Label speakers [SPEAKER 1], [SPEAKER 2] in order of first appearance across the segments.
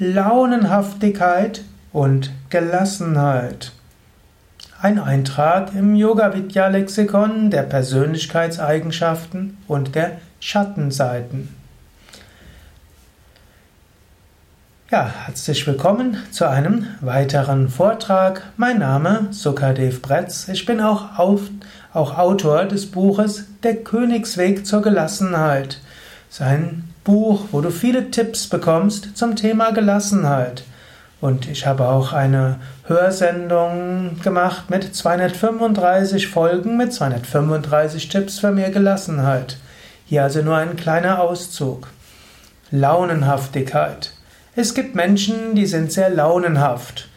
[SPEAKER 1] Launenhaftigkeit und Gelassenheit. Ein Eintrag im Yoga Vidya Lexikon der Persönlichkeitseigenschaften und der Schattenseiten. Ja, herzlich willkommen zu einem weiteren Vortrag. Mein Name Sukadev Bretz. Ich bin auch, auf, auch Autor des Buches Der Königsweg zur Gelassenheit. Sein Buch, wo du viele Tipps bekommst zum Thema Gelassenheit. Und ich habe auch eine Hörsendung gemacht mit 235 Folgen mit 235 Tipps für mehr Gelassenheit. Hier also nur ein kleiner Auszug. Launenhaftigkeit. Es gibt Menschen, die sind sehr launenhaft.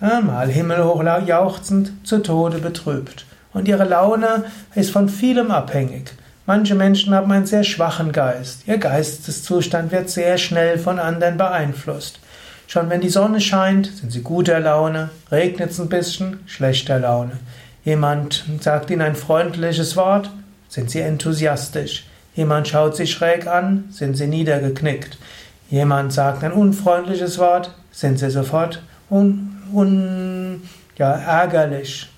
[SPEAKER 1] Mal himmelhoch jauchzend, zu Tode betrübt. Und ihre Laune ist von vielem abhängig. Manche Menschen haben einen sehr schwachen Geist. Ihr Geisteszustand wird sehr schnell von anderen beeinflusst. Schon wenn die Sonne scheint, sind sie guter Laune, regnet es ein bisschen, schlechter Laune. Jemand sagt ihnen ein freundliches Wort, sind sie enthusiastisch. Jemand schaut sie schräg an, sind sie niedergeknickt. Jemand sagt ein unfreundliches Wort, sind sie sofort un, un, ja, ärgerlich.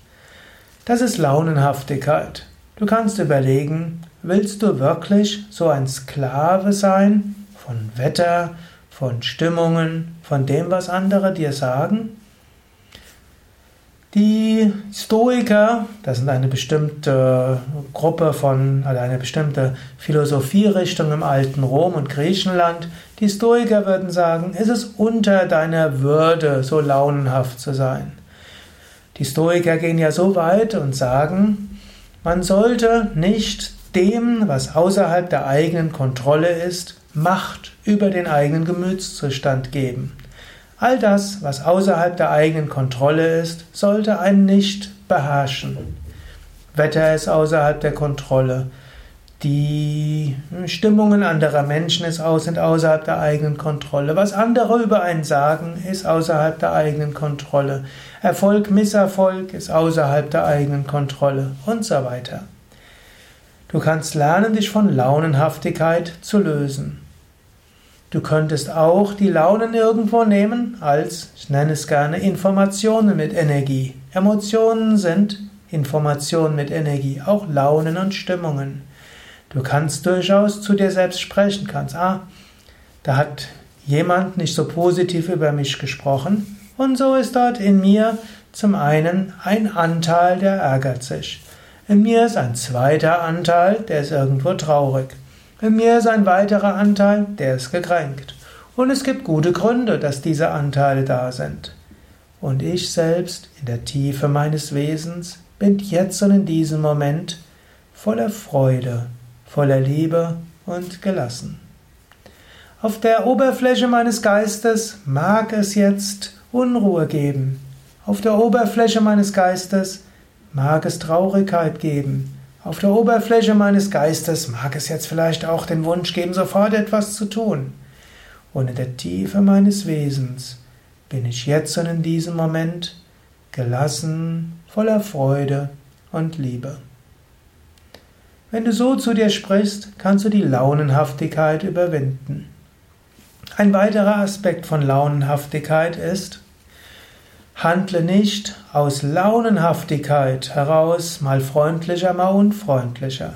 [SPEAKER 1] Das ist Launenhaftigkeit. Du kannst überlegen, Willst du wirklich so ein Sklave sein von Wetter, von Stimmungen, von dem, was andere dir sagen? Die Stoiker, das sind eine bestimmte Gruppe von, also eine bestimmte Philosophierichtung im alten Rom und Griechenland, die Stoiker würden sagen, es ist unter deiner Würde, so launenhaft zu sein. Die Stoiker gehen ja so weit und sagen, man sollte nicht dem, was außerhalb der eigenen Kontrolle ist, Macht über den eigenen Gemütszustand geben. All das, was außerhalb der eigenen Kontrolle ist, sollte einen nicht beherrschen. Wetter ist außerhalb der Kontrolle. Die Stimmungen anderer Menschen sind außerhalb der eigenen Kontrolle. Was andere über einen sagen, ist außerhalb der eigenen Kontrolle. Erfolg, Misserfolg ist außerhalb der eigenen Kontrolle und so weiter. Du kannst lernen, dich von Launenhaftigkeit zu lösen. Du könntest auch die Launen irgendwo nehmen als, ich nenne es gerne, Informationen mit Energie. Emotionen sind Informationen mit Energie, auch Launen und Stimmungen. Du kannst durchaus zu dir selbst sprechen, kannst, ah, da hat jemand nicht so positiv über mich gesprochen und so ist dort in mir zum einen ein Anteil, der ärgert sich. In mir ist ein zweiter Anteil, der ist irgendwo traurig. In mir ist ein weiterer Anteil, der ist gekränkt. Und es gibt gute Gründe, dass diese Anteile da sind. Und ich selbst, in der Tiefe meines Wesens, bin jetzt und in diesem Moment voller Freude, voller Liebe und gelassen. Auf der Oberfläche meines Geistes mag es jetzt Unruhe geben. Auf der Oberfläche meines Geistes mag es Traurigkeit geben. Auf der Oberfläche meines Geistes mag es jetzt vielleicht auch den Wunsch geben, sofort etwas zu tun. Und in der Tiefe meines Wesens bin ich jetzt und in diesem Moment gelassen, voller Freude und Liebe. Wenn du so zu dir sprichst, kannst du die Launenhaftigkeit überwinden. Ein weiterer Aspekt von Launenhaftigkeit ist, Handle nicht aus Launenhaftigkeit heraus, mal freundlicher, mal unfreundlicher.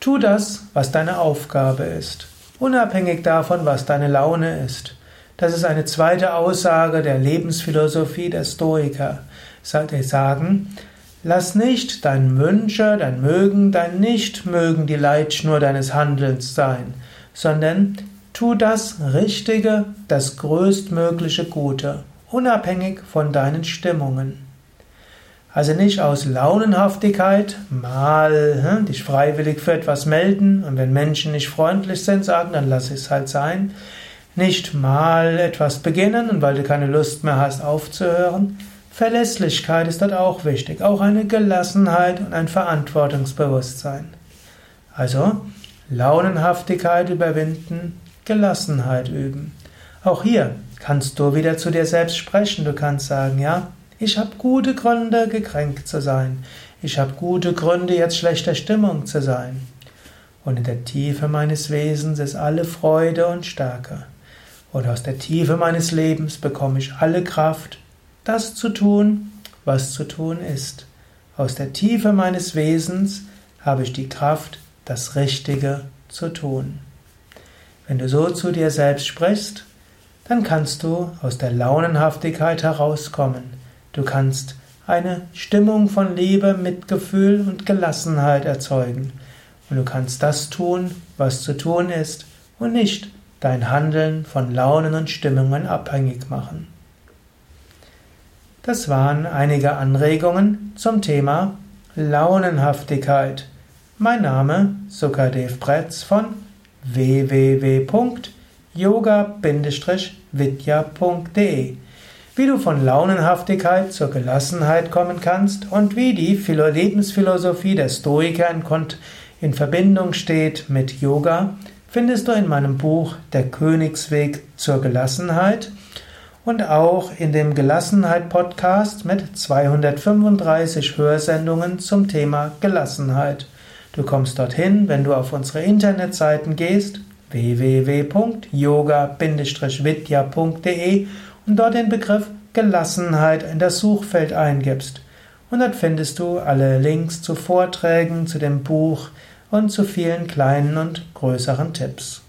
[SPEAKER 1] Tu das, was deine Aufgabe ist, unabhängig davon, was deine Laune ist. Das ist eine zweite Aussage der Lebensphilosophie der Stoiker. Sie sagen, lass nicht dein Wünsche, dein Mögen, dein Nichtmögen die Leitschnur deines Handelns sein, sondern tu das Richtige, das größtmögliche Gute unabhängig von deinen Stimmungen. Also nicht aus Launenhaftigkeit mal hm, dich freiwillig für etwas melden und wenn Menschen nicht freundlich sind, sagen, dann lass es halt sein. Nicht mal etwas beginnen und weil du keine Lust mehr hast aufzuhören. Verlässlichkeit ist dort auch wichtig, auch eine Gelassenheit und ein Verantwortungsbewusstsein. Also Launenhaftigkeit überwinden, Gelassenheit üben. Auch hier kannst du wieder zu dir selbst sprechen. Du kannst sagen, ja, ich habe gute Gründe, gekränkt zu sein. Ich habe gute Gründe, jetzt schlechter Stimmung zu sein. Und in der Tiefe meines Wesens ist alle Freude und Stärke. Und aus der Tiefe meines Lebens bekomme ich alle Kraft, das zu tun, was zu tun ist. Aus der Tiefe meines Wesens habe ich die Kraft, das Richtige zu tun. Wenn du so zu dir selbst sprichst, dann kannst du aus der Launenhaftigkeit herauskommen. Du kannst eine Stimmung von Liebe, Mitgefühl und Gelassenheit erzeugen. Und du kannst das tun, was zu tun ist, und nicht dein Handeln von Launen und Stimmungen abhängig machen. Das waren einige Anregungen zum Thema Launenhaftigkeit. Mein Name Sukadev Pretz von www.yoga-vidya.de Wie du von Launenhaftigkeit zur Gelassenheit kommen kannst und wie die Lebensphilosophie der Stoiker in Verbindung steht mit Yoga, findest du in meinem Buch Der Königsweg zur Gelassenheit und auch in dem Gelassenheit-Podcast mit 235 Hörsendungen zum Thema Gelassenheit. Du kommst dorthin, wenn du auf unsere Internetseiten gehst, www.yoga-vidya.de und dort den Begriff Gelassenheit in das Suchfeld eingibst. Und dort findest du alle Links zu Vorträgen, zu dem Buch und zu vielen kleinen und größeren Tipps.